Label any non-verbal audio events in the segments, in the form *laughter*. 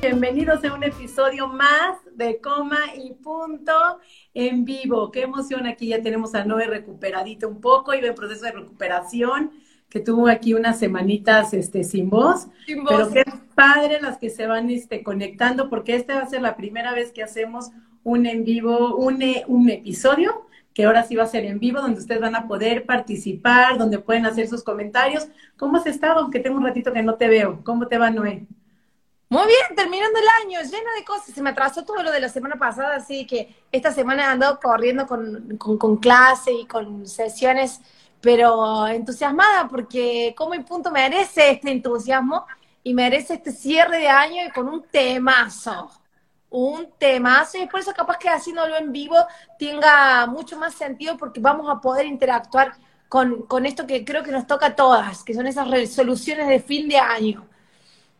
Bienvenidos a un episodio más de Coma y Punto en vivo. Qué emoción, aquí ya tenemos a Noé recuperadito un poco, iba en proceso de recuperación, que tuvo aquí unas semanitas este, sin voz. Sin voz. Pero qué padre las que se van este, conectando, porque esta va a ser la primera vez que hacemos un en vivo, un, un episodio que ahora sí va a ser en vivo, donde ustedes van a poder participar, donde pueden hacer sus comentarios. ¿Cómo has estado? Aunque tengo un ratito que no te veo. ¿Cómo te va, Noé? Muy bien, terminando el año, lleno de cosas. Se me atrasó todo lo de la semana pasada, así que esta semana he andado corriendo con, con, con clase y con sesiones, pero entusiasmada porque como y punto merece este entusiasmo y merece este cierre de año y con un temazo. Un temazo y por eso capaz que haciéndolo en vivo tenga mucho más sentido porque vamos a poder interactuar con, con esto que creo que nos toca a todas, que son esas resoluciones de fin de año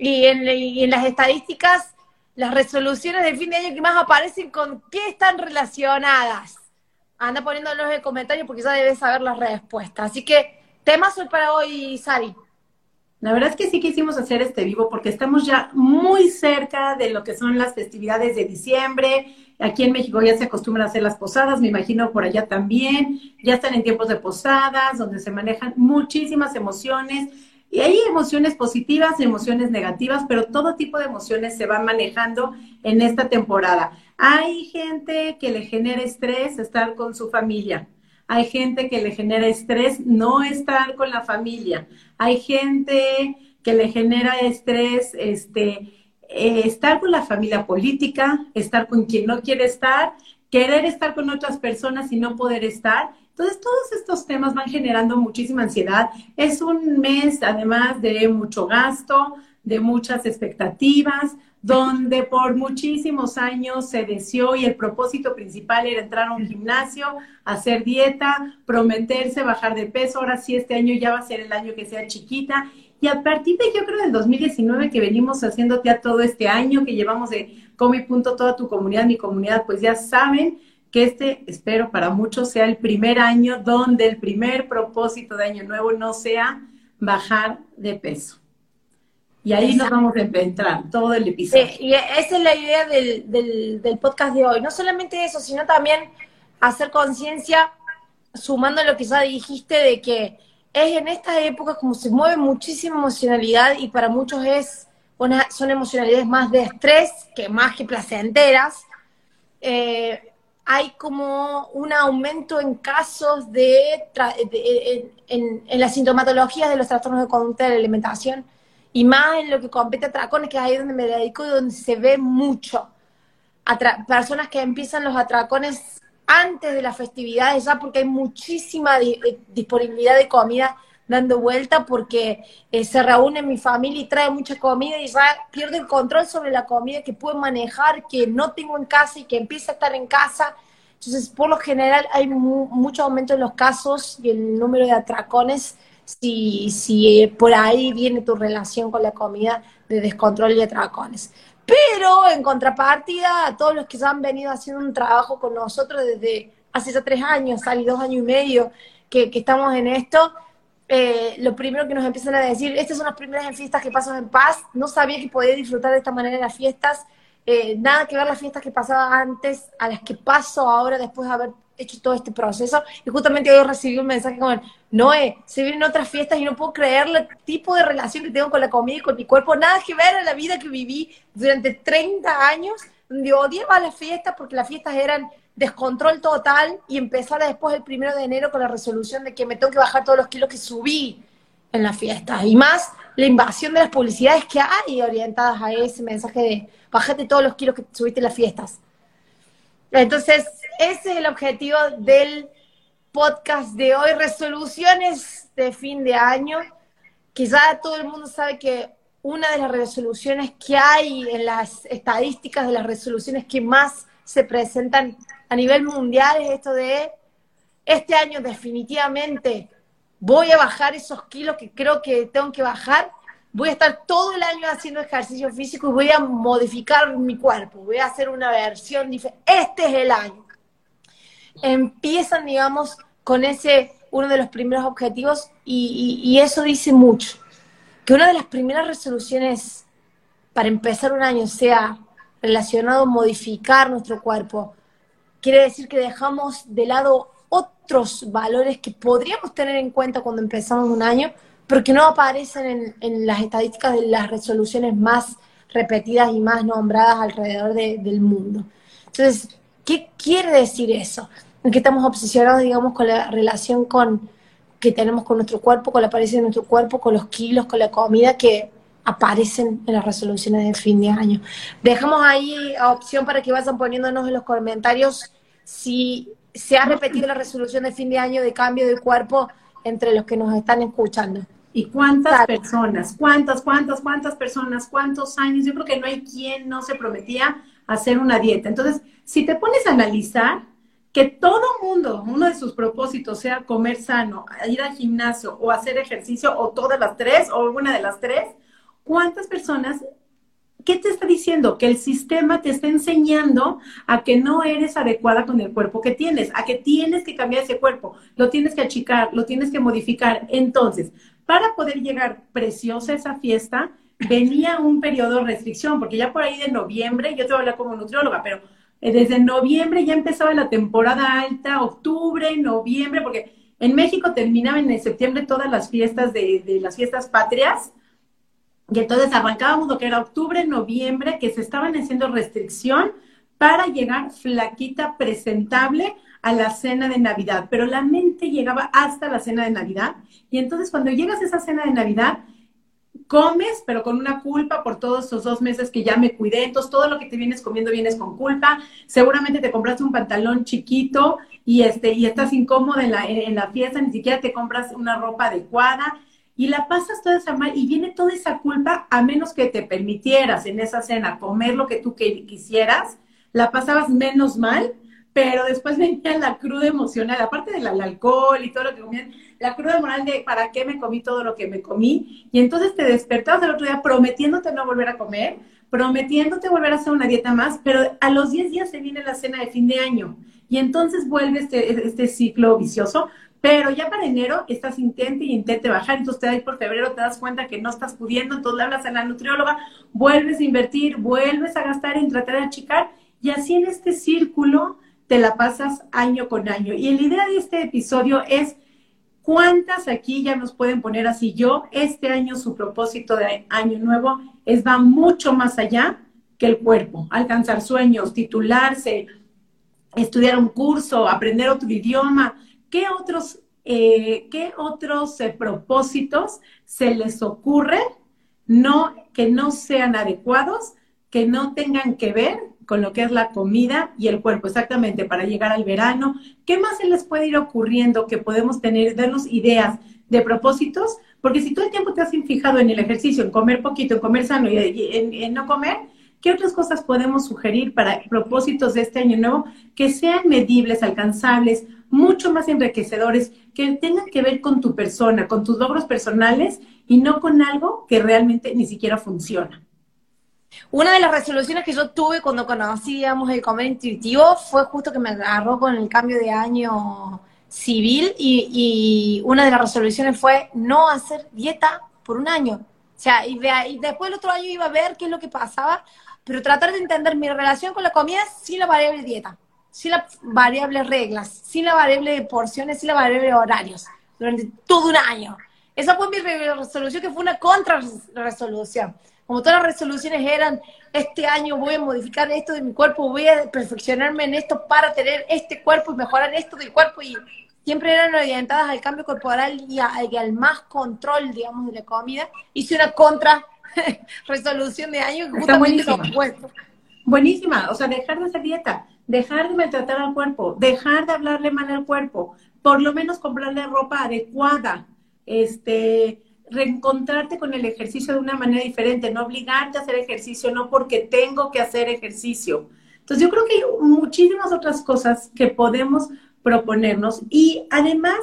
y en, y en las estadísticas, las resoluciones de fin de año que más aparecen, ¿con qué están relacionadas? Anda poniéndolos en comentarios porque ya debes saber las respuestas. Así que, temas hoy para hoy, Sari. La verdad es que sí quisimos hacer este vivo porque estamos ya muy cerca de lo que son las festividades de diciembre. Aquí en México ya se acostumbran a hacer las posadas, me imagino por allá también. Ya están en tiempos de posadas, donde se manejan muchísimas emociones y hay emociones positivas emociones negativas, pero todo tipo de emociones se van manejando en esta temporada. Hay gente que le genera estrés estar con su familia. Hay gente que le genera estrés no estar con la familia. Hay gente que le genera estrés este, eh, estar con la familia política, estar con quien no quiere estar, querer estar con otras personas y no poder estar. Entonces, todos estos temas van generando muchísima ansiedad. Es un mes, además, de mucho gasto, de muchas expectativas, donde por muchísimos años se deseó y el propósito principal era entrar a un gimnasio, hacer dieta, prometerse bajar de peso. Ahora sí, este año ya va a ser el año que sea chiquita. Y a partir de, yo creo, del 2019 que venimos haciendo ya todo este año, que llevamos de Come Punto toda tu comunidad, mi comunidad, pues ya saben que este, espero para muchos, sea el primer año donde el primer propósito de año nuevo no sea bajar de peso. Y ahí nos vamos a entrar todo el episodio. Y esa es la idea del, del, del, podcast de hoy. No solamente eso, sino también hacer conciencia, sumando lo que ya dijiste, de que es en estas épocas como se mueve muchísima emocionalidad y para muchos es una, son emocionalidades más de estrés que más que placenteras. Eh, hay como un aumento en casos de, de en, en, las sintomatologías de los trastornos de conducta de la alimentación y más en lo que compete a atracones, que es ahí donde me dedico y donde se ve mucho. Atra personas que empiezan los atracones antes de las festividades ya porque hay muchísima di disponibilidad de comida dando vuelta porque eh, se reúne mi familia y trae mucha comida y ya pierdo el control sobre la comida que puedo manejar, que no tengo en casa y que empieza a estar en casa. Entonces, por lo general, hay mu mucho aumento en los casos y el número de atracones si, si por ahí viene tu relación con la comida de descontrol y atracones. Pero en contrapartida, a todos los que ya han venido haciendo un trabajo con nosotros desde hace ya tres años, y dos años y medio que, que estamos en esto, eh, lo primero que nos empiezan a decir, estas son las primeras fiestas que paso en paz, no sabía que podía disfrutar de esta manera las fiestas, eh, nada que ver las fiestas que pasaba antes a las que paso ahora después de haber hecho todo este proceso. Y justamente hoy recibí un mensaje como, Noé, se vienen otras fiestas y no puedo creer el tipo de relación que tengo con la comida y con mi cuerpo, nada que ver a la vida que viví durante 30 años, donde odiaba las fiestas porque las fiestas eran descontrol total y empezar después el primero de enero con la resolución de que me tengo que bajar todos los kilos que subí en la fiesta. Y más la invasión de las publicidades que hay orientadas a ese mensaje de bájate todos los kilos que subiste en las fiestas. Entonces, ese es el objetivo del podcast de hoy, resoluciones de fin de año, que ya todo el mundo sabe que una de las resoluciones que hay en las estadísticas de las resoluciones que más se presentan a nivel mundial es esto de este año definitivamente voy a bajar esos kilos que creo que tengo que bajar, voy a estar todo el año haciendo ejercicio físico y voy a modificar mi cuerpo, voy a hacer una versión diferente. Este es el año. Empiezan, digamos, con ese, uno de los primeros objetivos y, y eso dice mucho. Que una de las primeras resoluciones para empezar un año sea relacionado a modificar nuestro cuerpo, quiere decir que dejamos de lado otros valores que podríamos tener en cuenta cuando empezamos un año, pero que no aparecen en, las estadísticas de las resoluciones más repetidas y más nombradas alrededor del mundo. Entonces, ¿qué quiere decir eso? Que estamos obsesionados, digamos, con la relación con, que tenemos con nuestro cuerpo, con la apariencia de nuestro cuerpo, con los kilos, con la comida, que aparecen en las resoluciones de fin de año. Dejamos ahí opción para que vayan poniéndonos en los comentarios si se ha repetido la resolución de fin de año de cambio de cuerpo entre los que nos están escuchando. ¿Y cuántas personas? ¿Cuántas, cuántas, cuántas personas? ¿Cuántos años? Yo creo que no hay quien no se prometía hacer una dieta. Entonces, si te pones a analizar que todo mundo, uno de sus propósitos sea comer sano, ir al gimnasio o hacer ejercicio, o todas las tres, o una de las tres, ¿cuántas personas ¿Qué te está diciendo? Que el sistema te está enseñando a que no eres adecuada con el cuerpo que tienes, a que tienes que cambiar ese cuerpo, lo tienes que achicar, lo tienes que modificar. Entonces, para poder llegar preciosa a esa fiesta, venía un periodo de restricción, porque ya por ahí de noviembre, yo te voy a hablar como nutrióloga, pero eh, desde noviembre ya empezaba la temporada alta, octubre, noviembre, porque en México terminaban en septiembre todas las fiestas de, de las fiestas patrias, y entonces arrancábamos lo que era octubre, noviembre, que se estaban haciendo restricción para llegar flaquita, presentable a la cena de Navidad. Pero la mente llegaba hasta la cena de Navidad. Y entonces cuando llegas a esa cena de Navidad, comes, pero con una culpa por todos esos dos meses que ya me cuidé. Entonces todo lo que te vienes comiendo vienes con culpa. Seguramente te compraste un pantalón chiquito y, este, y estás incómoda en la, en la fiesta, ni siquiera te compras una ropa adecuada y la pasas toda esa mal y viene toda esa culpa a menos que te permitieras en esa cena comer lo que tú quisieras, la pasabas menos mal, pero después *laughs* venía la cruda emocional, aparte del alcohol y todo lo que comían, la cruda moral de para qué me comí todo lo que me comí, y entonces te despertabas el otro día prometiéndote no volver a comer, prometiéndote volver a hacer una dieta más, pero a los 10 días se viene la cena de fin de año, y entonces vuelve este, este ciclo vicioso, pero ya para enero estás intente y intente bajar, entonces te das por febrero, te das cuenta que no estás pudiendo, entonces le hablas a la nutrióloga, vuelves a invertir, vuelves a gastar en tratar de achicar, y así en este círculo te la pasas año con año. Y la idea de este episodio es cuántas aquí ya nos pueden poner así. Yo, este año, su propósito de año nuevo es va mucho más allá que el cuerpo, alcanzar sueños, titularse, estudiar un curso, aprender otro idioma, ¿qué otros, eh, ¿qué otros eh, propósitos se les ocurre no, que no sean adecuados, que no tengan que ver con lo que es la comida y el cuerpo, exactamente, para llegar al verano? ¿Qué más se les puede ir ocurriendo que podemos tener, darnos ideas de propósitos? Porque si todo el tiempo te has fijado en el ejercicio, en comer poquito, en comer sano y en no comer, ¿Qué otras cosas podemos sugerir para propósitos de este año nuevo que sean medibles, alcanzables, mucho más enriquecedores, que tengan que ver con tu persona, con tus logros personales y no con algo que realmente ni siquiera funciona. Una de las resoluciones que yo tuve cuando conocí, digamos, el comer intuitivo fue justo que me agarró con el cambio de año civil y, una de las resoluciones fue no hacer dieta por un año. O sea, y, y después el otro año iba a ver qué es lo que pasaba, pero tratar de entender mi relación con la comida sin la variable dieta sin la variable reglas, sin la variable de porciones, sin la variable horarios, durante todo un año. Esa fue mi resolución, que fue una contra-resolución. Como todas las resoluciones eran, este año voy a modificar esto de mi cuerpo, voy a perfeccionarme en esto para tener este cuerpo y mejorar esto del cuerpo, y siempre eran orientadas al cambio corporal y, al más control, digamos, de la comida. Hice una contra-resolución *laughs* de año justamente lo opuesto. Buenísima, o sea, dejar de hacer dieta dejar de maltratar al cuerpo, dejar de hablarle mal al cuerpo, por lo menos comprarle ropa adecuada, este, reencontrarte con el ejercicio de una manera diferente, no obligarte a hacer ejercicio, no porque tengo que hacer ejercicio. Entonces yo creo que hay muchísimas otras cosas que podemos proponernos y además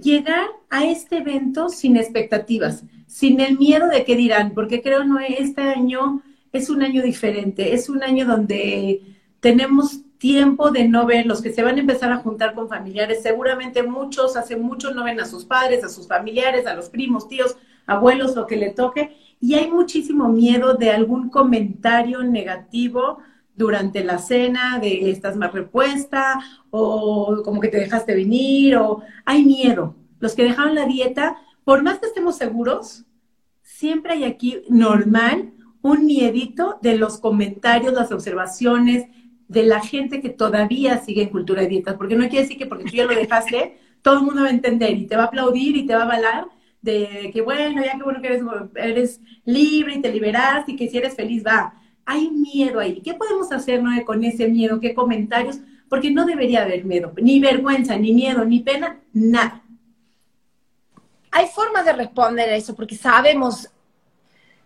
llegar a este evento sin expectativas, sin el miedo de qué dirán, porque creo no este año es un año diferente, es un año donde tenemos tiempo de no ver los que se van a empezar a juntar con familiares, seguramente muchos hace mucho no ven a sus padres, a sus familiares, a los primos, tíos, abuelos, lo que le toque, y hay muchísimo miedo de algún comentario negativo durante la cena, de estás más repuesta, o como que te dejaste venir, o hay miedo. Los que dejaron la dieta, por más que estemos seguros, siempre hay aquí normal un miedito de los comentarios, las observaciones, de la gente que todavía sigue en cultura de dietas, porque no quiere decir que porque tú ya lo dejaste, todo el mundo va a entender y te va a aplaudir y te va a avalar de que bueno, ya que bueno que eres, libre y te liberas y que si eres feliz, va hay miedo ahí. ¿Qué podemos hacer Noé, con ese miedo? ¿Qué comentarios? Porque no debería haber miedo, ni vergüenza, ni miedo, ni pena, nada. Hay formas de responder a eso, porque sabemos,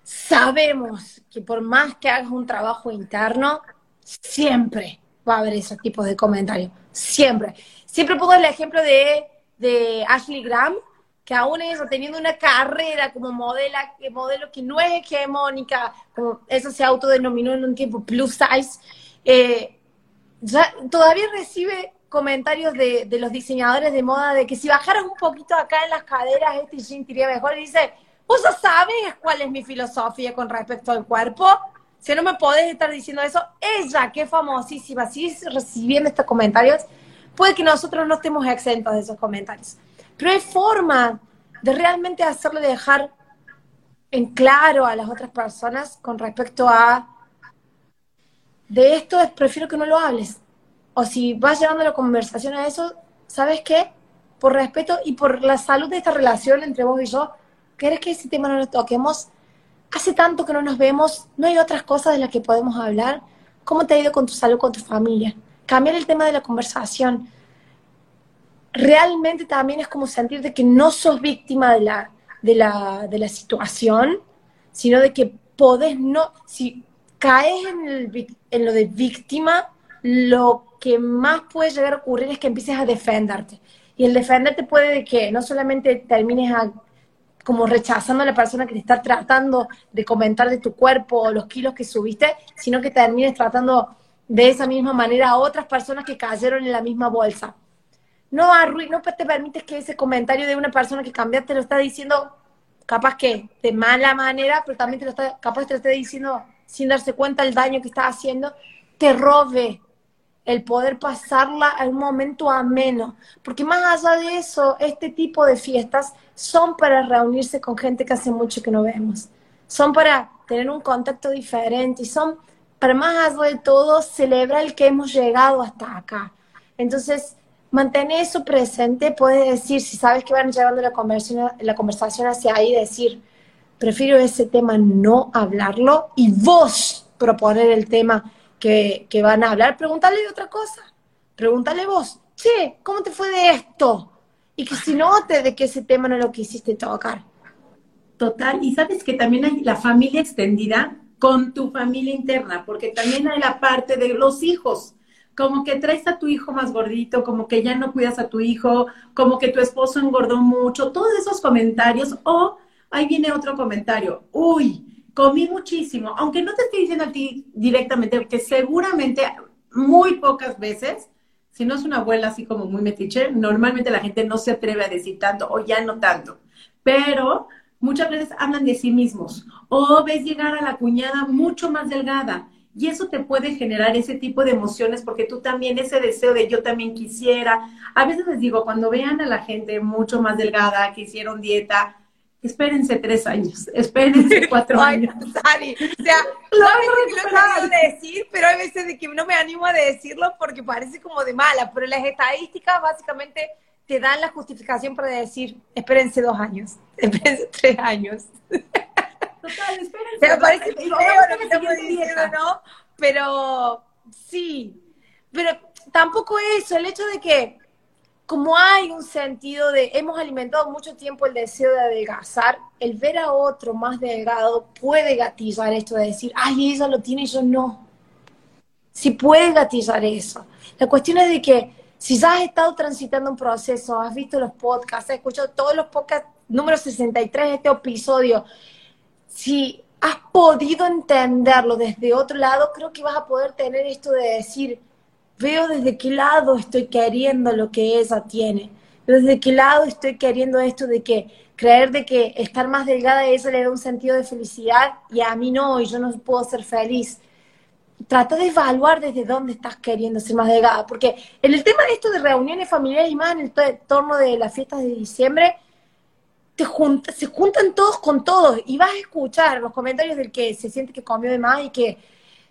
sabemos que por más que hagas un trabajo interno, siempre va a haber esos tipos de comentarios. Siempre. Siempre pongo el ejemplo de, Ashley Graham, que aún eso, teniendo una carrera como modela, modelo que no es hegemónica, como eso se autodenominó en un tiempo plus size, eh, todavía recibe comentarios de, los diseñadores de moda de que si bajaras un poquito acá en las caderas, este jean iría mejor. Y dice, ¿vos ya sabes cuál es mi filosofía con respecto al cuerpo? Si no me podés estar diciendo eso, ella, que es famosísima, sigue recibiendo estos comentarios, puede que nosotros no estemos exentos de esos comentarios. Pero hay forma de realmente hacerle dejar en claro a las otras personas con respecto a de esto prefiero que no lo hables. O si vas llevando la conversación a eso, ¿sabes qué? Por respeto y por la salud de esta relación entre vos y yo, ¿querés que ese tema no lo toquemos? Hace tanto que no nos vemos, no hay otras cosas de las que podemos hablar. ¿Cómo te ha ido con tu salud, con tu familia? Cambiar el tema de la conversación realmente también es como sentir de que no sos víctima de la, de la, de la situación, sino de que podés no, si caes en, en lo de víctima, lo que más puede llegar a ocurrir es que empieces a defenderte. Y el defenderte puede de que no solamente termines como rechazando a la persona que te está tratando de comentar de tu cuerpo o los kilos que subiste, sino que termines tratando de esa misma manera a otras personas que cayeron en la misma bolsa. No no te permites que ese comentario de una persona que cambiaste lo está diciendo capaz que de mala manera, pero también te lo está, capaz te lo está diciendo sin darse cuenta el daño que está haciendo, te robe el poder pasarla a un momento ameno. Porque más allá de eso, este tipo de fiestas son para reunirse con gente que hace mucho que no vemos. Son para tener un contacto diferente y son para más allá de todo celebrar el que hemos llegado hasta acá. Entonces, mantener eso presente, puedes decir, si sabes que van llevando la conversación, la conversación hacia ahí, decir, prefiero ese tema no hablarlo y vos proponer el tema que, que van a hablar, pregúntale de otra cosa, pregúntale vos, che, ¿cómo te fue de esto? Y que si note de que ese tema no lo quisiste tocar. Total, y sabes que también hay la familia extendida con tu familia interna, porque también hay la parte de los hijos como que traes a tu hijo más gordito, como que ya no cuidas a tu hijo, como que tu esposo engordó mucho, todos esos comentarios, o ahí viene otro comentario, uy, comí muchísimo, aunque no te estoy diciendo a ti directamente, que seguramente muy pocas veces, si no es una abuela así como muy metiche, normalmente la gente no se atreve a decir tanto o ya no tanto, pero muchas veces hablan de sí mismos, o ves llegar a la cuñada mucho más delgada, y eso te puede generar ese tipo de emociones porque tú también, ese deseo de yo también quisiera. A veces les digo, cuando vean a la gente mucho más delgada, que hicieron dieta, espérense tres años, espérense *laughs* cuatro años. Sari, o sea, *laughs* no a veces de decir, pero hay veces de que no me animo a decirlo porque parece como de mala, pero las estadísticas básicamente te dan la justificación para decir, espérense dos años, *laughs* espérense tres años. Total, espérense. parece feo lo que estamos diciendo, ¿no? Pero sí. Pero tampoco eso, el hecho de que como hay un sentido de, hemos alimentado mucho tiempo el deseo de adelgazar, el ver a otro más delgado puede gatillar esto de decir, ay, ella lo tiene y yo no. Sí puede gatillar eso. La cuestión es de que Si ya has estado transitando un proceso, has visto los podcasts, has escuchado todos los podcasts, número 63 de este episodio, si has podido entenderlo desde otro lado, creo que vas a poder tener esto de decir, veo desde qué lado estoy queriendo lo que ella tiene, desde qué lado estoy queriendo esto de que creer de que estar más delgada a ella le da un sentido de felicidad y a mí no, y yo no puedo ser feliz. Trata de evaluar desde dónde estás queriendo ser más delgada, porque en el tema de esto de reuniones familiares y más en el torno de las fiestas de diciembre, te se juntan todos con todos y vas a escuchar los comentarios del que se siente que comió de más y que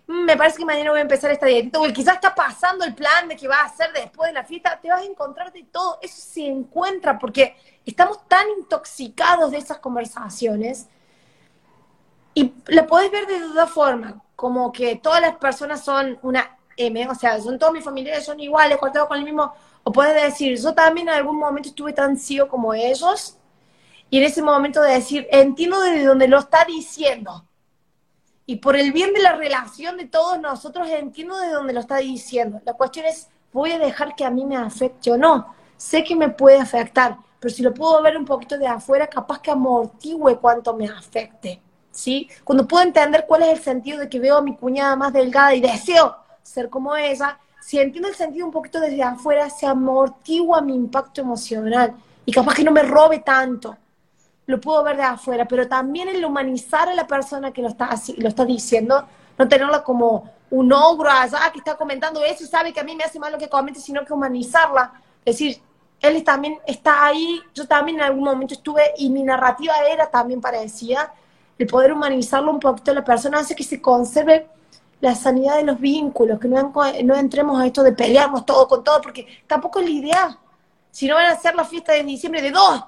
me parece que mañana voy a empezar esta dieta, o quizás está pasando el plan de que va a hacer después de la fiesta, te vas a encontrar de todo, eso se encuentra porque estamos tan intoxicados de esas conversaciones y la podés ver de dos formas, como que todas las personas son una M, o sea, son todos mis familiares, son iguales, cortados con el mismo, o puedes decir, yo también en algún momento estuve tan ciego como ellos, y en ese momento de decir, entiendo desde donde lo está diciendo. Y por el bien de la relación de todos nosotros, entiendo de dónde lo está diciendo. La cuestión es, ¿voy a dejar que a mí me afecte o no? Sé que me puede afectar, pero si lo puedo ver un poquito de afuera, capaz que amortigüe cuánto me afecte. ¿Sí? Cuando puedo entender cuál es el sentido de que veo a mi cuñada más delgada y deseo ser como ella, si entiendo el sentido un poquito desde afuera, se amortigua mi impacto emocional y capaz que no me robe tanto lo puedo ver de afuera, pero también el humanizar a la persona que lo está, diciendo, no tenerla como un ogro allá que está comentando eso sabe que a mí me hace mal lo que comente, sino que humanizarla. Es decir, él también está ahí, yo también en algún momento estuve y mi narrativa era también parecida, el poder humanizarlo un poquito a la persona hace que se conserve la sanidad de los vínculos, que no, no entremos a esto de pelearnos todo con todo, porque tampoco es la idea. Si no van a hacer la fiesta de diciembre de dos,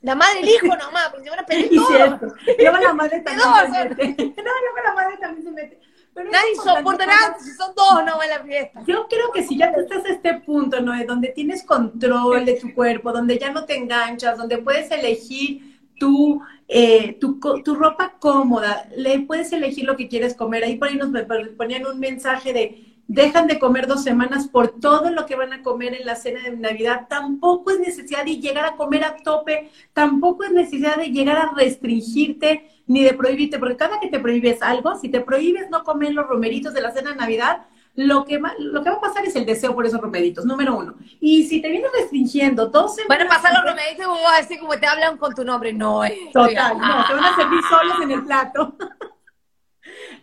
la madre el hijo nomás, porque se van a *laughs* pedir todo. Luego la madre *laughs* también se mete. *laughs* No, luego la madre también se mete. Nadie soporta nada si son dos no en la fiesta. Yo creo que si ya tú estás a este punto, ¿no? Donde tienes control de tu cuerpo, donde ya no te enganchas, donde puedes elegir tu, eh, tu, tu, ropa cómoda, le puedes elegir lo que quieres comer. Ahí por ahí nos ponían un mensaje de dejan de comer dos semanas por todo lo que van a comer en la cena de Navidad. Tampoco es necesidad de llegar a comer a tope, tampoco es necesidad de llegar a restringirte ni de prohibirte, porque cada que te prohíbes algo, si te prohíbes no comer los romeritos de la cena de Navidad, lo que, va, lo que va a pasar es el deseo por esos romeritos, número uno. Y si te vienes restringiendo dos semanas... Van a pasar los romeritos y vos vas a decir como te hablan con tu nombre. No, es. Total, no, te van a servir solos en el plato. *laughs*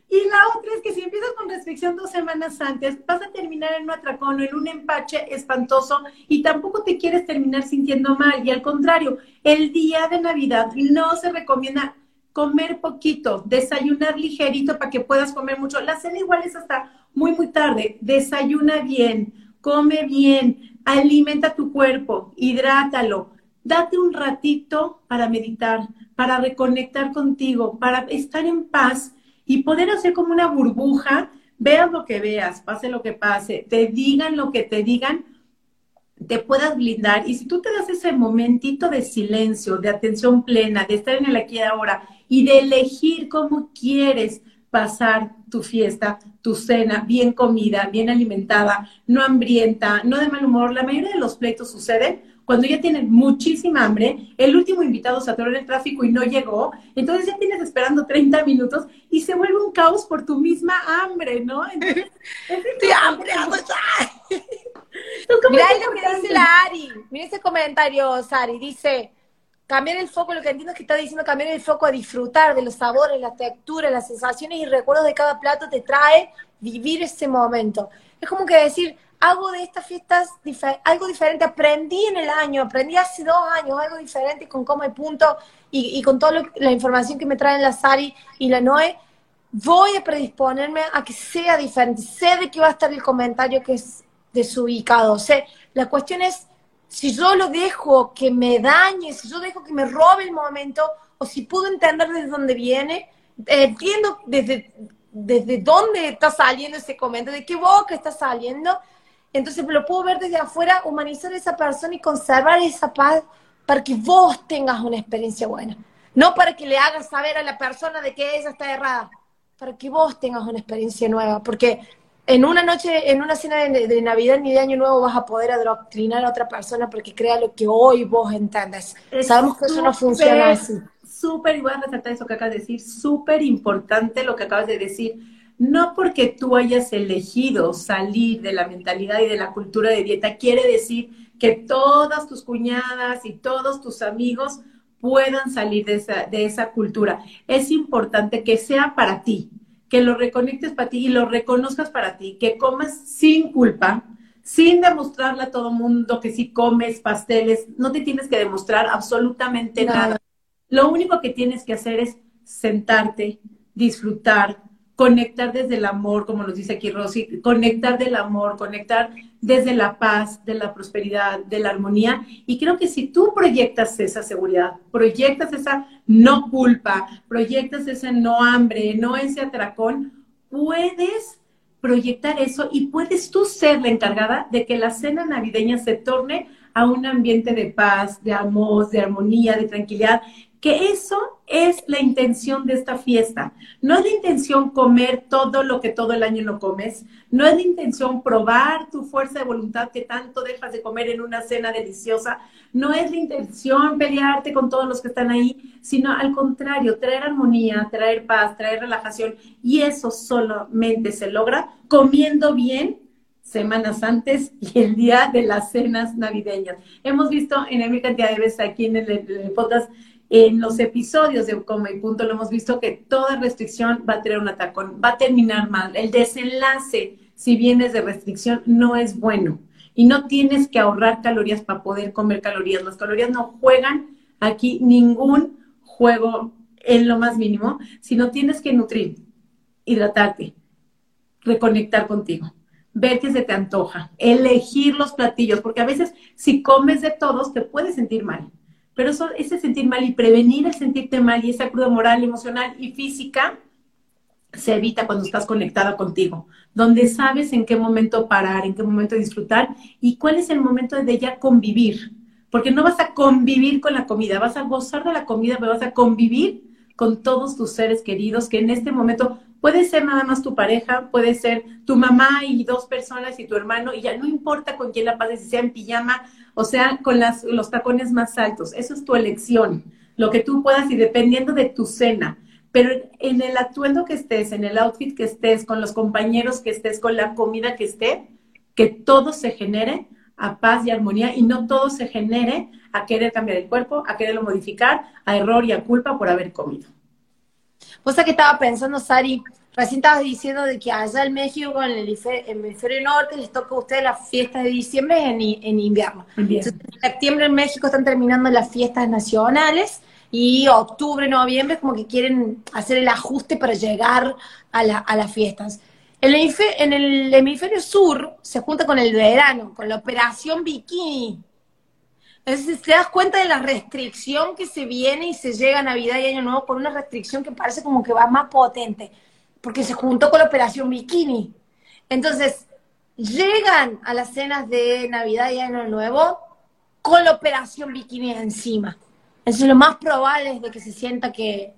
Y la otra es que si empiezas con restricción dos semanas antes, vas a terminar en un atracón en un empache espantoso y tampoco te quieres terminar sintiendo mal. Y al contrario, el día de Navidad no se recomienda comer poquito, desayunar ligerito para que puedas comer mucho. La cena igual es hasta muy, muy tarde. Desayuna bien, come bien, alimenta tu cuerpo, hidrátalo. Date un ratito para meditar, para reconectar contigo, para estar en paz y poder hacer como una burbuja, veas lo que veas, pase lo que pase, te digan lo que te digan, te puedas blindar. Y si tú te das ese momentito de silencio, de atención plena, de estar en el aquí y ahora y de elegir cómo quieres pasar tu fiesta, tu cena, bien comida, bien alimentada, no hambrienta, no de mal humor, la mayoría de los pleitos suceden cuando ya tienen muchísima hambre, el último invitado se atoró en el tráfico y no llegó, entonces ya tienes esperando 30 minutos y se vuelve un caos por tu misma hambre, ¿no? Entonces, *laughs* Estoy hambre, Mira lo que dice la Ari, mira ese comentario, Sari, dice, cambiar el foco, lo que entiendo es que está diciendo cambiar el foco a disfrutar de los sabores, las texturas, las sensaciones y recuerdos de cada plato te trae vivir ese momento. Es como que decir, hago de estas fiestas algo diferente. Aprendí en el año, aprendí hace dos años algo diferente con cómo hay punto y, con toda la información que me traen la Sari y la Noé. Voy a predisponerme a que sea diferente. Sé de qué va a estar el comentario que es desubicado. Sé, la cuestión es si yo lo dejo que me dañe, si yo dejo que me robe el momento, o si puedo entender desde dónde viene, entiendo desde, desde dónde está saliendo ese comentario, de qué boca está saliendo, entonces lo puedo ver desde afuera, humanizar a esa persona y conservar esa paz para que vos tengas una experiencia buena. No para que le hagas saber a la persona de que ella está errada, para que vos tengas una experiencia nueva. Porque en una noche, en una cena de, Navidad ni de Año Nuevo vas a poder adoctrinar a otra persona porque crea lo que hoy vos entiendes. Sabemos que eso no funciona así. Súper, y voy a resaltar eso que acabas de decir, súper importante lo que acabas de decir. No porque tú hayas elegido salir de la mentalidad y de la cultura de dieta, quiere decir que todas tus cuñadas y todos tus amigos puedan salir de esa, de esa cultura. Es importante que sea para ti, que lo reconectes para ti y lo reconozcas para ti, que comas sin culpa, sin demostrarle a todo mundo que si comes pasteles, no te tienes que demostrar absolutamente nada. Lo único que tienes que hacer es sentarte, disfrutar, conectar desde el amor, como nos dice aquí Rosy, conectar del amor, conectar desde la paz, de la prosperidad, de la armonía. Y creo que si tú proyectas esa seguridad, proyectas esa no culpa, proyectas ese no hambre, no ese atracón, puedes proyectar eso y puedes tú ser la encargada de que la cena navideña se torne a un ambiente de paz, de amor, de armonía, de tranquilidad, que eso es la intención de esta fiesta. No es la intención comer todo lo que todo el año no comes, no es la intención probar tu fuerza de voluntad que tanto dejas de comer en una cena deliciosa, no es la intención pelearte con todos los que están ahí, sino al contrario, traer armonía, traer paz, traer relajación y eso solamente se logra comiendo bien semanas antes y el día de las cenas navideñas. Hemos visto en mi cantidad de veces aquí en el, en el podcast en los episodios de Coma y Punto lo hemos visto que toda restricción va a tener un atacón, va a terminar mal. El desenlace, si vienes de restricción, no es bueno. Y no tienes que ahorrar calorías para poder comer calorías. Las calorías no juegan aquí ningún juego en lo más mínimo, sino tienes que nutrir, hidratarte, reconectar contigo, ver qué se te antoja, elegir los platillos, porque a veces si comes de todos te puedes sentir mal pero eso, ese sentir mal y prevenir el sentirte mal y esa cruda moral, emocional y física se evita cuando estás conectada contigo, donde sabes en qué momento parar, en qué momento disfrutar y cuál es el momento de ya convivir. Porque no vas a convivir con la comida, vas a gozar de la comida, pero vas a convivir con todos tus seres queridos que en este momento puede ser nada más tu pareja, puede ser tu mamá y dos personas y tu hermano, y ya no importa con quién la pases, si sea en pijama o sea, con los tacones más altos. Eso es tu elección, lo que tú puedas y dependiendo de tu cena. Pero en el atuendo que estés, en el outfit que estés, con los compañeros que estés, con la comida que esté, que todo se genere a paz y armonía y no todo se genere a querer cambiar el cuerpo, a quererlo modificar, a error y a culpa por haber comido. Cosa que estaba pensando, Sari, Recién estabas diciendo de que allá en México, en el hemisferio norte, les toca a ustedes las fiestas de diciembre en, en invierno. en septiembre en México están terminando las fiestas nacionales y octubre, noviembre como que quieren hacer el ajuste para llegar a, las fiestas. en el hemisferio sur se junta con el verano, con la operación bikini. Entonces te das cuenta de la restricción que se viene y se llega a Navidad y Año Nuevo con una restricción que parece como que va más potente porque se juntó con la operación Bikini. Entonces, llegan a las cenas de Navidad y Año Nuevo con la operación Bikini encima. Eso es lo más probable es de que se sienta que,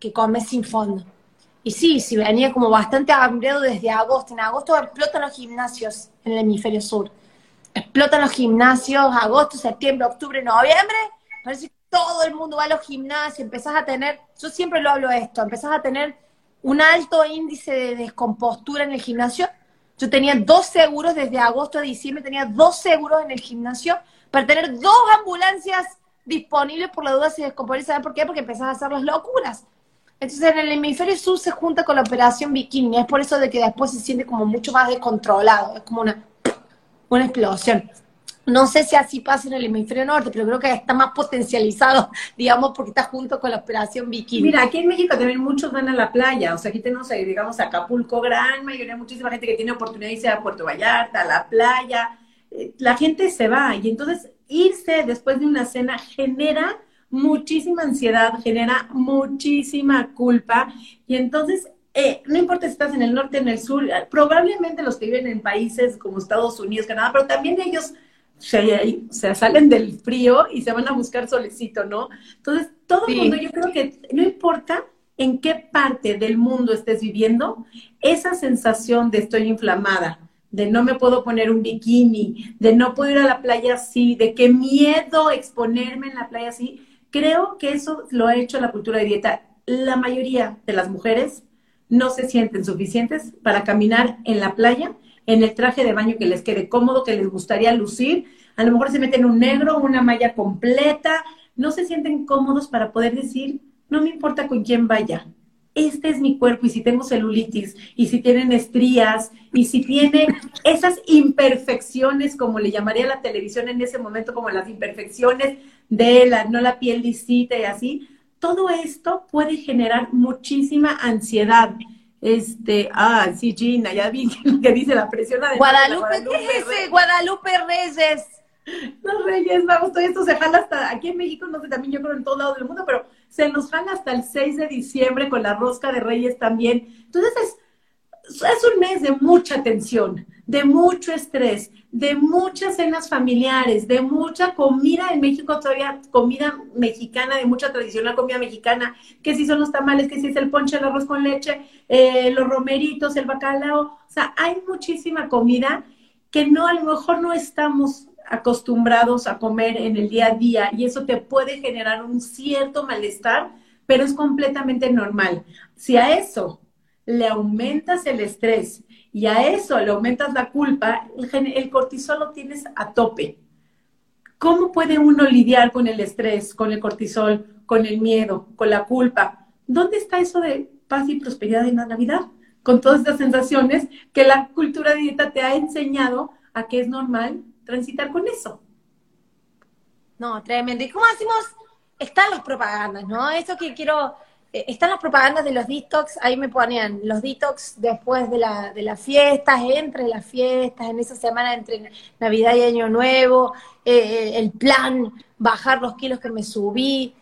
que come sin fondo. Y sí, si venía como bastante hambriado desde agosto. En agosto explotan los gimnasios en el hemisferio sur. Explotan los gimnasios agosto, septiembre, octubre, noviembre. Parece que todo el mundo va a los gimnasios. Empezás a tener, yo siempre lo hablo esto, empezás a tener un alto índice de descompostura en el gimnasio. Yo tenía dos seguros desde agosto a diciembre, tenía dos seguros en el gimnasio para tener dos ambulancias disponibles por la duda si descompone. ¿Saben por qué? Porque empezás a hacer las locuras. Entonces en el hemisferio sur se junta con la operación bikini. Es por eso de que después se siente como mucho más descontrolado. Es como una, una explosión. No sé si así pasa en el hemisferio norte, pero creo que está más potencializado, *laughs* digamos, porque está junto con la operación bikini. Mira, aquí en México también muchos van a la playa, o sea, aquí tenemos, eh, digamos, Acapulco, gran mayoría, muchísima gente que tiene oportunidad de irse a Puerto Vallarta, a la playa, eh, la gente se va y entonces irse después de una cena genera muchísima ansiedad, genera muchísima culpa y entonces eh, no importa si estás en el norte, en el sur, probablemente los que viven en países como Estados Unidos, Canadá, pero también ellos se, se salen del frío y se van a buscar solecito, ¿no? Entonces, todo el mundo, yo creo que no importa en qué parte del mundo estés viviendo, esa sensación de estoy inflamada, de no me puedo poner un bikini, de no puedo ir a la playa así, de qué miedo exponerme en la playa así, creo que eso lo ha hecho la cultura de dieta. La mayoría de las mujeres no se sienten suficientes para caminar en la playa en el traje de baño que les quede cómodo, que les gustaría lucir. A lo mejor se meten un negro, una malla completa, no se sienten cómodos para poder decir, no me importa con quién vaya, este es mi cuerpo y si tengo celulitis y si tienen estrías y si tiene esas imperfecciones, como le llamaría la televisión en ese momento, como las imperfecciones de la, no la piel lisita y así, todo esto puede generar muchísima ansiedad. Este, ah, sí, Gina, ya vi *laughs* que dice la presión. Guadalupe, Guadalupe, ¿qué es ese? Guadalupe Reyes. Los Reyes Magos, todo esto se jala hasta aquí en México, no sé, también yo creo en todos lados del mundo, pero se nos jala hasta el 6 de diciembre con la rosca de Reyes también. Entonces es, es un mes de mucha tensión, de mucho estrés, de muchas cenas familiares, de mucha comida en México, todavía comida mexicana, de mucha tradicional comida mexicana, que si son los tamales, que si es el ponche, el arroz con leche, eh, los romeritos, el bacalao, o sea, hay muchísima comida que no, a lo mejor no estamos acostumbrados a comer en el día a día y eso te puede generar un cierto malestar, pero es completamente normal. Si a eso le aumentas el estrés y a eso le aumentas la culpa, el, cortisol lo tienes a tope. ¿Cómo puede uno lidiar con el estrés, con el cortisol, con el miedo, con la culpa? ¿Dónde está eso de paz y prosperidad en la Navidad? Con todas estas sensaciones que la cultura dieta te ha enseñado a que es normal transitar con eso. No, tremendo. ¿Y cómo hacemos? Están las propagandas, ¿no? Eso que quiero, están las propagandas de los detox, ahí me ponían los detox después de, la, de las fiestas, entre las fiestas, en esa semana entre Navidad y Año Nuevo, eh, eh, el plan, bajar los kilos que me subí.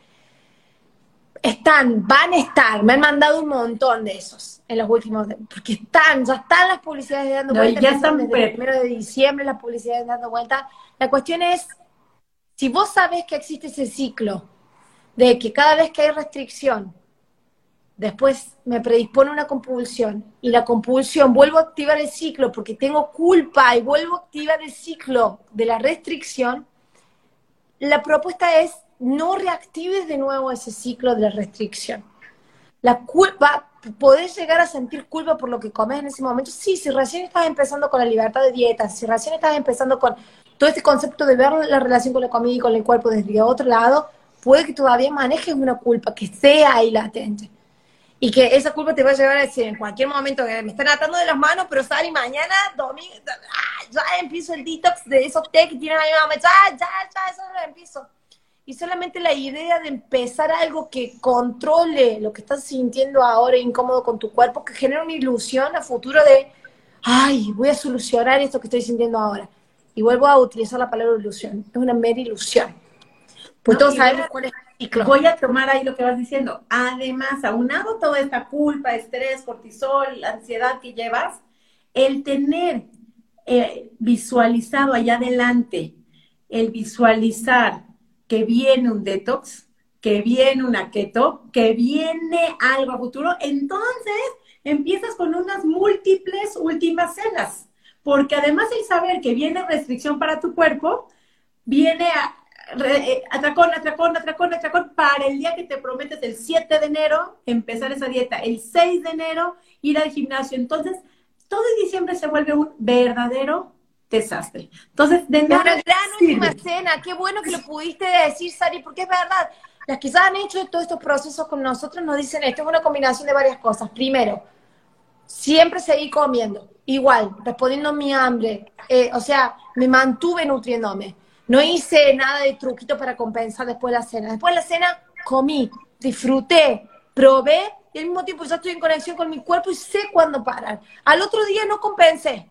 Están, van a estar, me han mandado un montón de esos en los últimos, porque están, ya están las publicidades dando vuelta, ya están desde el primero de diciembre las publicidades dando vuelta. La cuestión es, si vos sabés que existe ese ciclo de que cada vez que hay restricción, después me predispone una compulsión y la compulsión vuelvo a activar el ciclo porque tengo culpa y vuelvo a activar el ciclo de la restricción, la propuesta es no reactives de nuevo ese ciclo de la restricción. La culpa, podés llegar a sentir culpa por lo que comes en ese momento. Sí, si recién estás empezando con la libertad de dieta, si recién estás empezando con todo este concepto de ver la relación con la comida y con el cuerpo desde otro lado, puede que todavía manejes una culpa que sea ahí latente. Y que esa culpa te va a llevar a decir en cualquier momento que me están atando de las manos, pero sal y mañana, domingo, ah, ya empiezo el detox de esos té que tienen ahí, mamá, ya, ya, ya, eso lo empiezo y solamente la idea de empezar algo que controle lo que estás sintiendo ahora incómodo con tu cuerpo, que genera una ilusión a futuro de, ay, voy a solucionar esto que estoy sintiendo ahora. Y vuelvo a utilizar la palabra ilusión, es una mera ilusión. Pues todos sabemos cuál es el ciclo. Voy a tomar ahí lo que vas diciendo. Además, aunado toda esta culpa, estrés, cortisol, ansiedad que llevas, el tener eh, visualizado allá adelante, el visualizar que viene un detox, que viene una keto, que viene algo a futuro, entonces empiezas con unas múltiples últimas cenas, porque además el saber que viene restricción para tu cuerpo, viene a, eh, atracón, atracón, atracón, atracón, para el día que te prometes el 7 de enero empezar esa dieta, el 6 de enero ir al gimnasio. Entonces, todo diciembre se vuelve un verdadero desastre. Entonces, de nada Una gran última cena, qué bueno que lo pudiste decir, Sari, porque es verdad. Las que ya han hecho todos estos procesos con nosotros nos dicen esto es una combinación de varias cosas. Primero, siempre seguí comiendo, igual, respondiendo a mi hambre. Eh, o sea, me mantuve nutriéndome. No hice nada de truquito para compensar después de la cena. Después de la cena comí, disfruté, probé y al mismo tiempo ya estoy en conexión con mi cuerpo y sé cuándo parar. Al otro día no compensé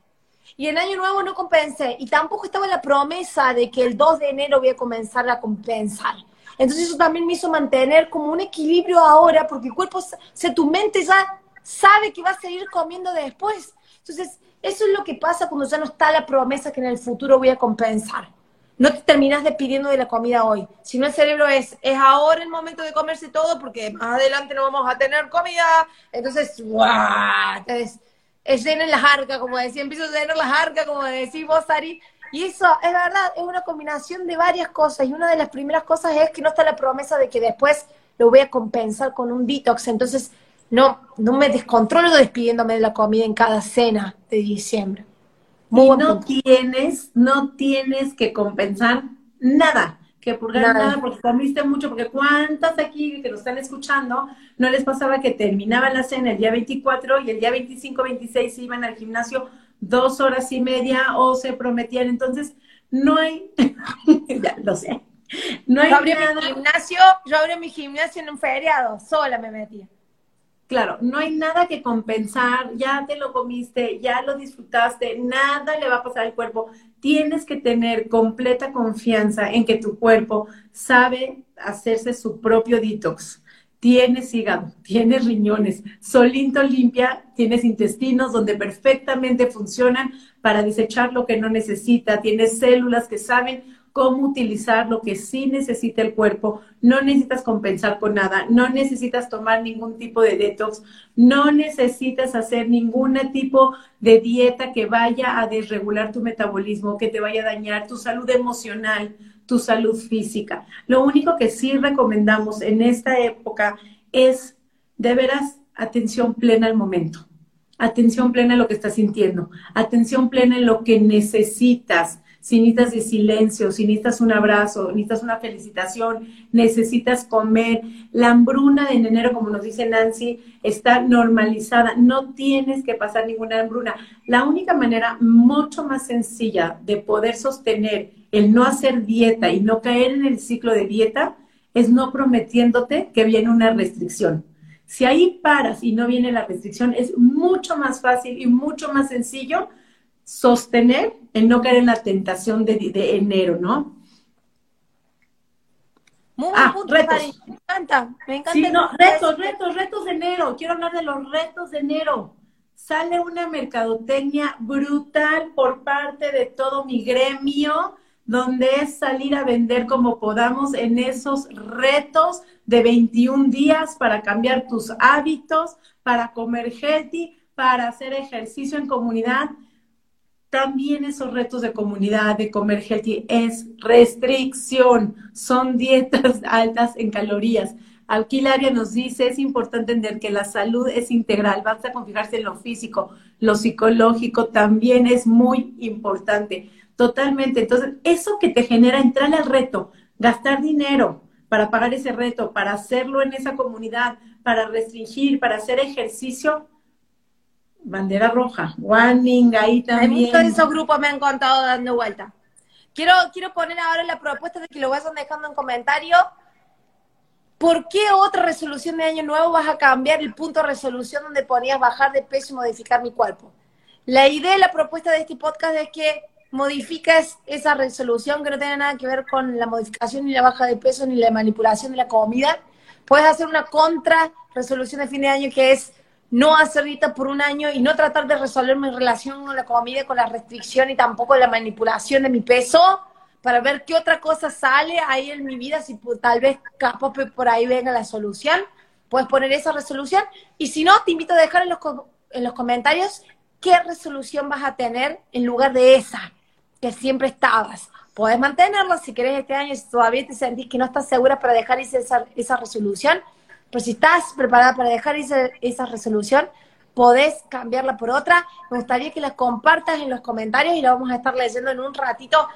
y en Año Nuevo no compensé. Y tampoco estaba la promesa de que el 2 de enero voy a comenzar a compensar. Entonces eso también me hizo mantener como un equilibrio ahora, porque el cuerpo, se, tu mente ya sabe que va a seguir comiendo después. Entonces, eso es lo que pasa cuando ya no está la promesa que en el futuro voy a compensar. No te terminas despidiendo de la comida hoy. Si no, el cerebro es, es ahora el momento de comerse todo porque más adelante no vamos a tener comida. Entonces, ¡guau! Entonces, es llenar las arcas, como decía, empiezo a llenar las arcas, como decís vos. Y eso, es verdad, es una combinación de varias cosas. Y una de las primeras cosas es que no está la promesa de que después lo voy a compensar con un detox. Entonces, no, no me descontrolo despidiéndome de la comida en cada cena de diciembre. Y no tienes, no tienes que compensar nada, que purgar nada. porque comiste mucho, porque cuántas aquí que nos están escuchando, no les pasaba que terminaban la cena el día 24 y el día 25, 26 iban al gimnasio dos horas y media o se prometían. Entonces, no hay, *laughs* ya lo sé, no hay yo abrí mi gimnasio, yo abrí mi gimnasio en un feriado, sola me metía. Claro, no hay nada que compensar, ya te lo comiste, ya lo disfrutaste, nada le va a pasar al cuerpo. Tienes que tener completa confianza en que tu cuerpo sabe hacerse su propio detox. Tienes hígado, *laughs* tienes riñones, solito limpia, tienes intestinos donde perfectamente funcionan para desechar lo que no necesita, tienes células que saben cómo utilizar lo que sí necesita el cuerpo. No necesitas compensar con nada, no necesitas tomar ningún tipo de detox, no necesitas hacer ningún tipo de dieta que vaya a desregular tu metabolismo, que te vaya a dañar tu salud emocional, tu salud física. Lo único que sí recomendamos en esta época es de veras atención plena al momento. Atención plena en lo que estás sintiendo, atención plena en lo que necesitas si necesitas de silencio, si necesitas un abrazo, necesitas una felicitación, necesitas comer. La hambruna en enero, como nos dice Nancy, está normalizada. No tienes que pasar ninguna hambruna. La única manera mucho más sencilla de poder sostener el no hacer dieta y no caer en el ciclo de dieta es no prometiéndote que viene una restricción. Si ahí paras y no viene la restricción, es mucho más fácil y mucho más sencillo sostener el no caer en la tentación de, enero, ¿no? Muy ah, retos. Me encanta, me encanta. Sí, no, retos, retos, retos de enero. Quiero hablar de los retos de enero. Sale una mercadotecnia brutal por parte de todo mi gremio, donde es salir a vender como podamos en esos retos de 21 días para cambiar tus hábitos, para comer healthy, para hacer ejercicio en comunidad también esos retos de comunidad, de comer healthy, es restricción, son dietas *laughs* altas en calorías. Aquí Laria nos dice, es importante entender que la salud es integral, basta con fijarse en lo físico, lo psicológico también es muy importante, totalmente. Entonces, eso que te genera entrar al reto, gastar dinero para pagar ese reto, para hacerlo en esa comunidad, para restringir, para hacer ejercicio, bandera roja, warning ahí también. Muchos de esos grupos me han contado dando vuelta. Quiero, quiero poner ahora la propuesta de que lo vayan dejando en comentario. ¿Por qué otra resolución de año nuevo vas a cambiar el punto de resolución donde ponías bajar de peso y modificar mi cuerpo? La idea la propuesta de este podcast es que modifiques esa resolución que no tiene nada que ver con la modificación ni la baja de peso ni la manipulación de la comida. Puedes hacer una contra resolución de fin de año que es no hacer dieta por un año y no tratar de resolver mi relación con la comida, con la restricción y tampoco la manipulación de mi peso, para ver qué otra cosa sale ahí en mi vida, si tal vez capaz por ahí venga la solución. Puedes poner esa resolución. Y si no, te invito a dejar en los, en los comentarios qué resolución vas a tener en lugar de esa que siempre estabas. Puedes mantenerla si querés este año, si todavía te sentís que no estás segura para dejar esa, esa resolución pero si estás preparada para dejar esa, resolución, podés cambiarla por otra. Me gustaría que la compartas en los comentarios y la vamos a estar leyendo en un ratito,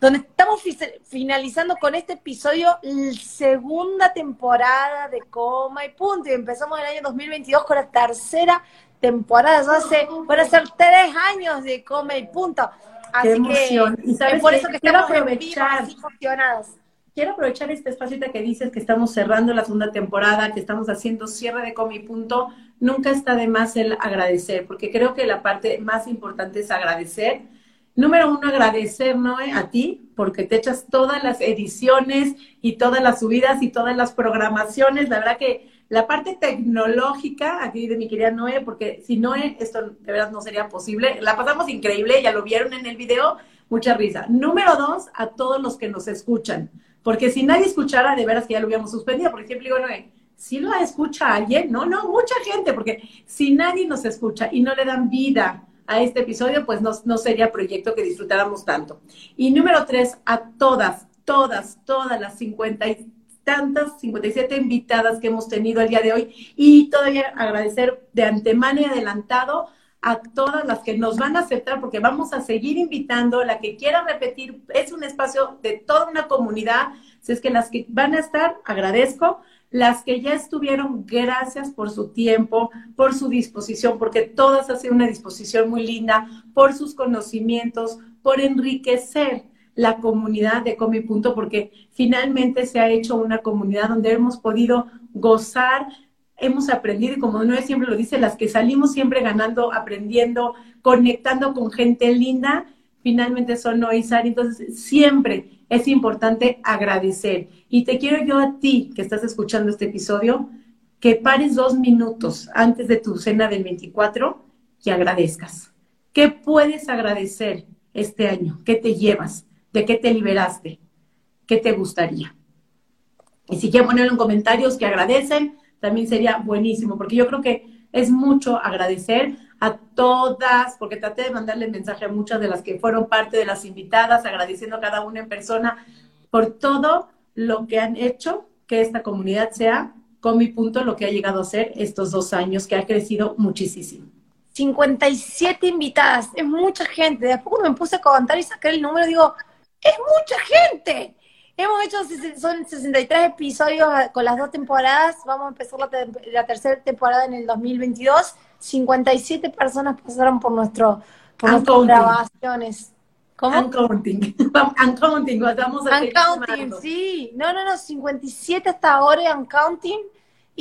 donde estamos finalizando con este episodio la segunda temporada de Coma y Punto. Y empezamos el año 2022 con la tercera temporada. Ya hace, van a ser tres años de Coma y Punto. Así Qué emoción. que y por eso que estamos aprovechar. así quiero aprovechar este espacio que dices que estamos cerrando la segunda temporada, que estamos haciendo cierre de Comi Punto. Nunca está de más el agradecer, porque creo que la parte más importante es agradecer. Número uno, agradecer, Noé, a ti, porque te echas todas las ediciones y todas las subidas y todas las programaciones. La verdad que la parte tecnológica aquí de mi querida Noé, porque si Noé, esto de verdad no sería posible. La pasamos increíble, ya lo vieron en el video, mucha risa. Número dos, a todos los que nos escuchan. Porque si nadie escuchara, de veras que ya lo hubiéramos suspendido. Por ejemplo, digo, no, si lo escucha alguien, no, no, mucha gente, porque si nadie nos escucha y no le dan vida a este episodio, pues no, no sería proyecto que disfrutáramos tanto. Y número tres, a todas, todas, todas las 50 y tantas, 57 invitadas que hemos tenido el día de hoy y todavía agradecer de antemano y adelantado a todas las que nos van a aceptar porque vamos a seguir invitando, la que quiera repetir, es un espacio de toda una comunidad, si es que las que van a estar, agradezco, las que ya estuvieron, gracias por su tiempo, por su disposición, porque todas hacen una disposición muy linda, por sus conocimientos, por enriquecer la comunidad de Comi Punto, porque finalmente se ha hecho una comunidad donde hemos podido gozar hemos aprendido, y como no es siempre lo dice, las que salimos siempre ganando, aprendiendo, conectando con gente linda, finalmente son Noé Sari. Entonces, siempre es importante agradecer. Y te quiero yo a ti que estás escuchando este episodio, que pares dos minutos antes de tu cena del 24 y agradezcas. ¿Qué puedes agradecer este año? ¿Qué te llevas? ¿De qué te liberaste? ¿Qué te gustaría? Y si quieren ponerlo en comentarios que agradecen, también sería buenísimo, porque yo creo que es mucho agradecer a todas, porque traté de mandarle mensaje a muchas de las que fueron parte de las invitadas, agradeciendo a cada una en persona por todo lo que han hecho que esta comunidad sea, con mi punto, lo que ha llegado a ser estos dos años, que ha crecido muchísimo. 57 invitadas, es mucha gente. Después cuando me puse a contar y sacar el número, digo, es mucha gente. Hemos hecho, son 63 episodios con las dos temporadas, vamos a empezar la, tercera temporada en el 2022. 57 personas pasaron por nuestro por nuestras grabaciones. ¿Cómo? Uncounting. Uncounting, *laughs* vamos a Uncounting, sí. No, no, no, 57 hasta ahora y uncounting.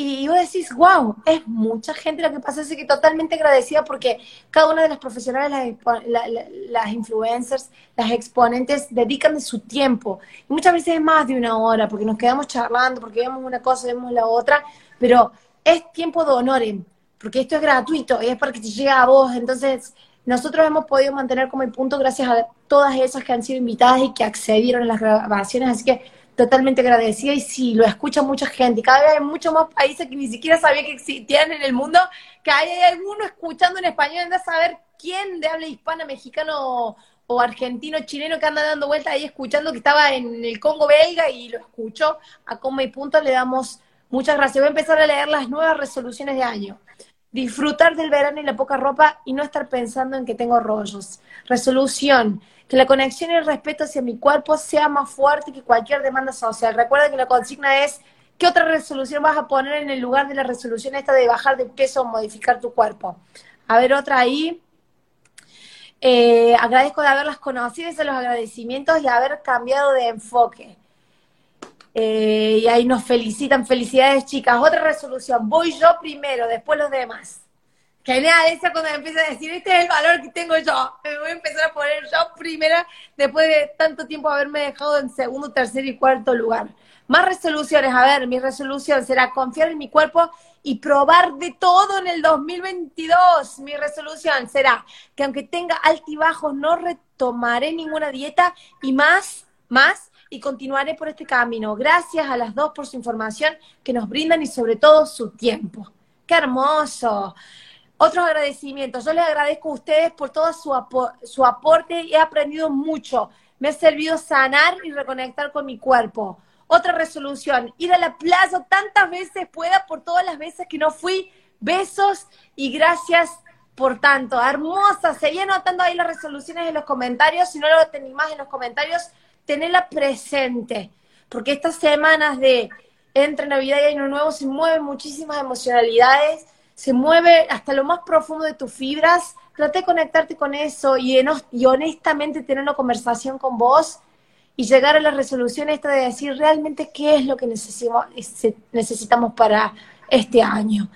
Y vos decís, wow, es mucha gente. Lo que pasa es que totalmente agradecida porque cada una de las profesionales, las, influencers, las exponentes, dedican de su tiempo. Y muchas veces es más de una hora porque nos quedamos charlando, porque vemos una cosa, vemos la otra, pero es tiempo de honor, porque esto es gratuito y es para que te llegue a vos. Entonces, nosotros hemos podido mantener como el punto gracias a todas esas que han sido invitadas y que accedieron a las grabaciones. Así que totalmente agradecida y sí, lo escucha mucha gente. Cada vez hay muchos más países que ni siquiera sabía que existían en el mundo, que hay, alguno escuchando en español, anda a saber quién de habla hispana, mexicano o argentino, chileno que anda dando vueltas ahí escuchando que estaba en el Congo belga y lo escucho. A Coma y Punto le damos muchas gracias. Voy a empezar a leer las nuevas resoluciones de año. Disfrutar del verano y la poca ropa y no estar pensando en que tengo rollos. Resolución que la conexión y el respeto hacia mi cuerpo sea más fuerte que cualquier demanda social. Recuerda que la consigna es, ¿qué otra resolución vas a poner en el lugar de la resolución esta de bajar de peso o modificar tu cuerpo? A ver, otra ahí. Eh, agradezco de haberlas conocido, esos los agradecimientos y haber cambiado de enfoque. Eh, y ahí nos felicitan, felicidades chicas. Otra resolución, voy yo primero, después los demás. De eso cuando empieza a decir, este es el valor que tengo yo. Me voy a empezar a poner yo primera después de tanto tiempo haberme dejado en segundo, tercer y cuarto lugar. Más resoluciones. A ver, mi resolución será confiar en mi cuerpo y probar de todo en el 2022. Mi resolución será que aunque tenga altibajos, no retomaré ninguna dieta y más, más, y continuaré por este camino. Gracias a las dos por su información que nos brindan y sobre todo su tiempo. ¡Qué hermoso! Otros agradecimientos. Yo les agradezco a ustedes por todo su, su aporte y he aprendido mucho. Me ha servido sanar y reconectar con mi cuerpo. Otra resolución, ir a la playa tantas veces pueda por todas las veces que no fui. Besos y gracias por tanto. Hermosa, seguí anotando ahí las resoluciones en los comentarios. Si no lo tenéis más en los comentarios, tenedla presente. Porque estas semanas de entre Navidad y Año Nuevo se mueven muchísimas emocionalidades se mueve hasta lo más profundo de tus fibras, trate de conectarte con eso y, y honestamente tener una conversación con vos y llegar a la resolución esta de decir realmente qué es lo que necesitamos para este año.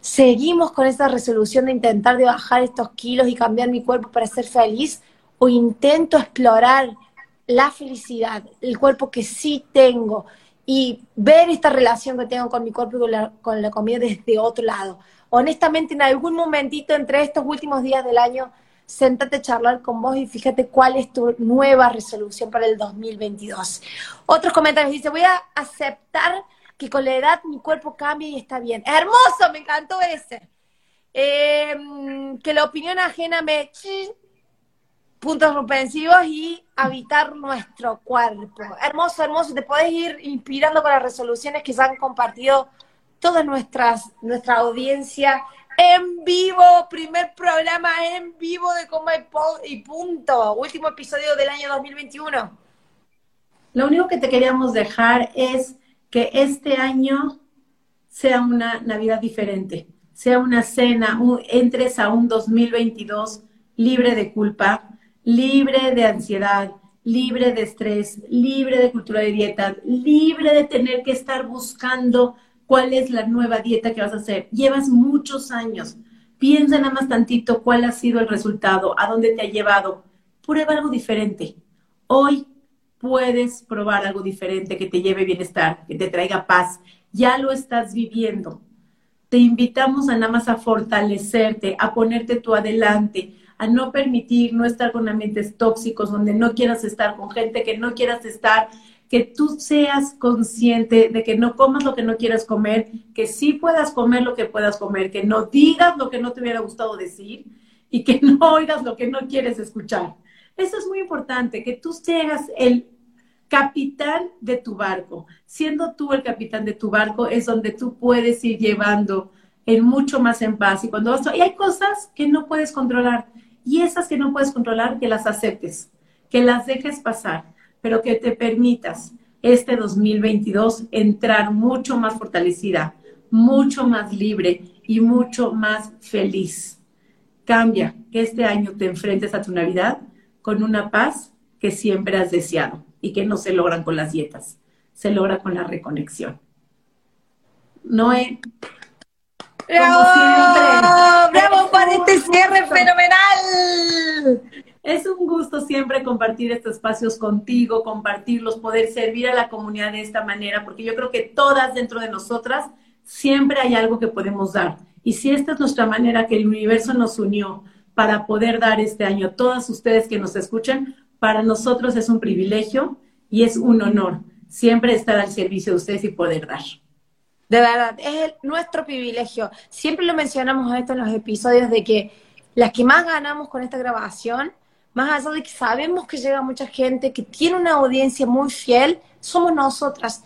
¿Seguimos con esa resolución de intentar de bajar estos kilos y cambiar mi cuerpo para ser feliz? ¿O intento explorar la felicidad, el cuerpo que sí tengo y ver esta relación que tengo con mi cuerpo y con la, con la comida desde otro lado? Honestamente en algún momentito entre estos últimos días del año sentate a charlar con vos y fíjate cuál es tu nueva resolución para el 2022. Otros comentarios dice, voy a aceptar que con la edad mi cuerpo cambia y está bien. Hermoso, me encantó ese. Em, que la opinión ajena me puntos suspensivos y habitar nuestro cuerpo. Hermoso, hermoso. Te podés ir inspirando con las resoluciones que se han compartido toda nuestra audiencia en vivo, primer programa en vivo de Coma y Punto, último episodio del año 2021. Lo único que te queríamos dejar es que este año sea una Navidad diferente, sea una cena, entres a un 2022 libre de culpa, libre de ansiedad, libre de estrés, libre de cultura de dieta, libre de tener que estar buscando cuál es la nueva dieta que vas a hacer. Llevas muchos años. Piensa nada más tantito cuál ha sido el resultado, a dónde te ha llevado. Prueba algo diferente. Hoy puedes probar algo diferente que te lleve bienestar, que te traiga paz. Ya lo estás viviendo. Te invitamos a nada más a fortalecerte, a ponerte tú adelante, a no permitir no estar con ambientes tóxicos donde no quieras estar, con gente que no quieras estar, que tú seas consciente de que no comas lo que no quieras comer, que sí puedas comer lo que puedas comer, que no digas lo que no te hubiera gustado decir y que *laughs* no oigas lo que no quieres escuchar. Eso es muy importante, que tú seas el capitán de tu barco. Siendo tú el capitán de tu barco es donde tú puedes ir llevando en mucho más en paz. Y cuando y hay cosas que no puedes controlar y esas que no puedes controlar, que las aceptes, que las dejes pasar pero que te permitas este 2022 entrar mucho más fortalecida, mucho más libre y mucho más feliz. Cambia, que este año te enfrentes a tu Navidad con una paz que siempre has deseado y que no se logran con las dietas, se logra con la reconexión. Noé. ¡Bravo! ¡Bravo para este cierre fenomenal! Es un gusto siempre compartir estos espacios contigo, compartirlos, poder servir a la comunidad de esta manera, porque yo creo que todas dentro de nosotras siempre hay algo que podemos dar. Y si esta es nuestra manera que el universo nos unió para poder dar este año a todas ustedes que nos escuchan, para nosotros es un privilegio y es un honor siempre estar al servicio de ustedes y poder dar. De verdad, es nuestro privilegio. Siempre lo mencionamos esto en los episodios de que las que más ganamos con esta grabación más allá de que sabemos que llega mucha gente, que tiene una audiencia muy fiel, somos nosotras.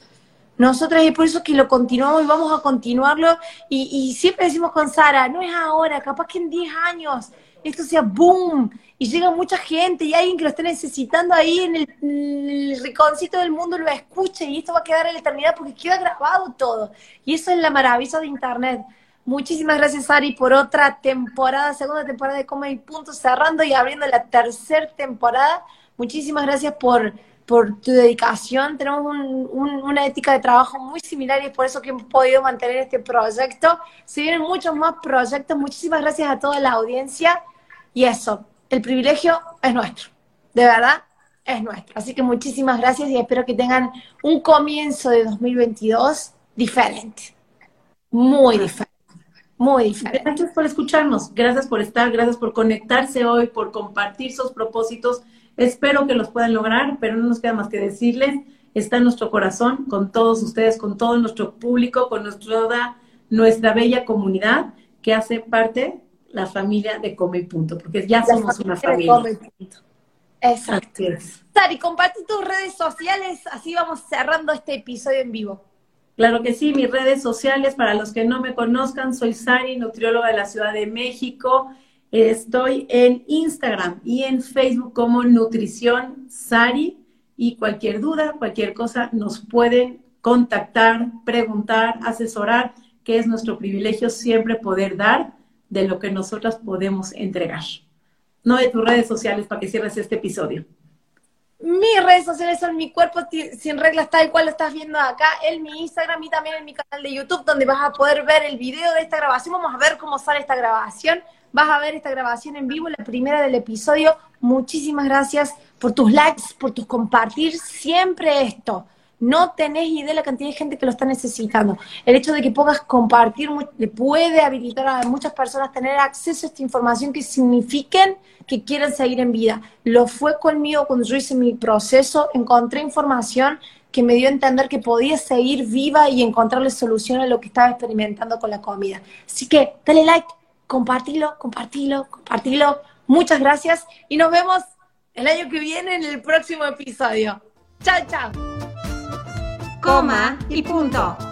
Nosotras y por eso que lo continuamos y vamos a continuarlo. Y, siempre decimos con Sara, no es ahora, capaz que en 10 años esto sea boom y llega mucha gente y alguien que lo esté necesitando ahí en el, en el, del mundo lo escucha y esto va a quedar en la eternidad porque queda grabado todo. Y eso es la maravilla de Internet. Muchísimas gracias, Ari, por otra temporada, segunda temporada de Coma y Punto, cerrando y abriendo la tercera temporada. Muchísimas gracias por, por tu dedicación. Tenemos una ética de trabajo muy similar y es por eso que hemos podido mantener este proyecto. Se vienen muchos más proyectos. Muchísimas gracias a toda la audiencia. Y eso, el privilegio es nuestro. De verdad, es nuestro. Así que muchísimas gracias y espero que tengan un comienzo de 2022 diferente. Muy diferente. Muy diferente. Gracias por escucharnos, gracias por estar, gracias por conectarse hoy, por compartir sus propósitos. Espero que los puedan lograr, pero no nos queda más que decirles, está en nuestro corazón, con todos ustedes, con todo nuestro público, con nuestra, nuestra bella comunidad que hace parte la familia de Come y Punto, porque ya somos una familia. Exacto. Sari, comparte tus redes sociales, así vamos cerrando este episodio en vivo. Claro que sí, mis redes sociales, para los que no me conozcan, soy Sari, nutrióloga de la Ciudad de México. Estoy en Instagram y en Facebook como Nutrición Sari y cualquier duda, cualquier cosa, nos pueden contactar, preguntar, asesorar, que es nuestro privilegio siempre poder dar de lo que nosotras podemos entregar. No de tus redes sociales para que cierres este episodio. Mis redes sociales son mi cuerpo sin reglas tal cual lo estás viendo acá, en mi Instagram y también en mi canal de YouTube donde vas a poder ver el video de esta grabación. Vamos a ver cómo sale esta grabación. Vas a ver esta grabación en vivo, la primera del episodio. Muchísimas gracias por tus likes, por tus compartir siempre esto. No tenés idea de la cantidad de gente que lo está necesitando. El hecho de que puedas compartir le puede habilitar a muchas personas tener acceso a esta información que signifiquen que quieren seguir en vida. Lo fue conmigo cuando yo hice mi proceso, encontré información que me dio a entender que podía seguir viva y encontrarle solución a lo que estaba experimentando con la comida. Así que dale like, compartilo, compartilo, compartilo. Muchas gracias y nos vemos el año que viene en el próximo episodio. Chao, chao. Coma y punto.